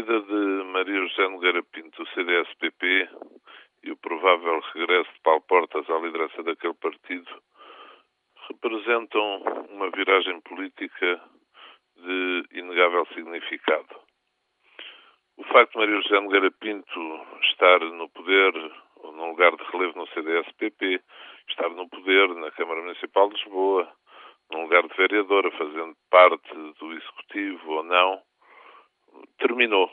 Saída de Maria José Nogueira Pinto do CDS-PP e o provável regresso de Paulo Portas à liderança daquele partido representam uma viragem política de inegável significado. O facto de Maria José Nogueira Pinto estar no poder, ou num lugar de relevo no CDS-PP, estar no poder na Câmara Municipal de Lisboa, num lugar de vereadora, fazendo parte do Executivo ou não, terminou.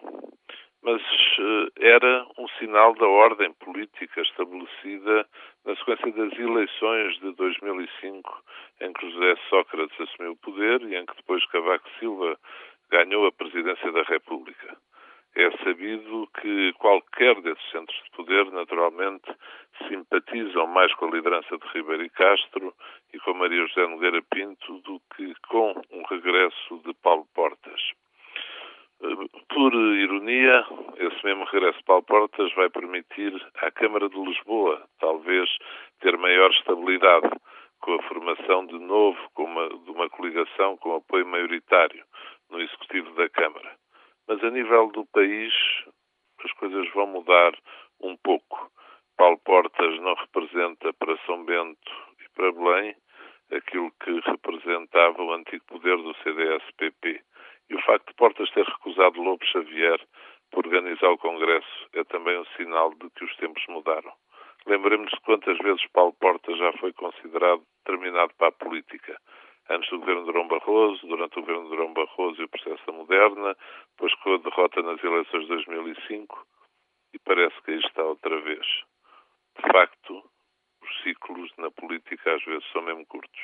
Mas uh, era um sinal da ordem política estabelecida na sequência das eleições de 2005, em que José Sócrates assumiu o poder e em que depois Cavaco Silva ganhou a presidência da República. É sabido que qualquer desses centros de poder, naturalmente, simpatizam mais com a liderança de Ribeiro e Castro e com Maria José Nogueira Pinto do que com um regresso de Paulo Portas. Esse mesmo regresso Paulo Portas vai permitir à Câmara de Lisboa, talvez, ter maior estabilidade com a formação de novo uma, de uma coligação com apoio maioritário no Executivo da Câmara. Mas a nível do país, as coisas vão mudar um pouco. Paulo Portas não representa para São Bento e para Belém aquilo que representava o antigo poder do CDS-PP. E o facto de Portas ter recusado Lobo Xavier é também um sinal de que os tempos mudaram. Lembremos de quantas vezes Paulo Portas já foi considerado determinado para a política. Antes do governo de Durão Barroso, durante o governo de Durão Barroso e o processo da Moderna, depois com a derrota nas eleições de 2005, e parece que aí está outra vez. De facto, os ciclos na política às vezes são mesmo curtos.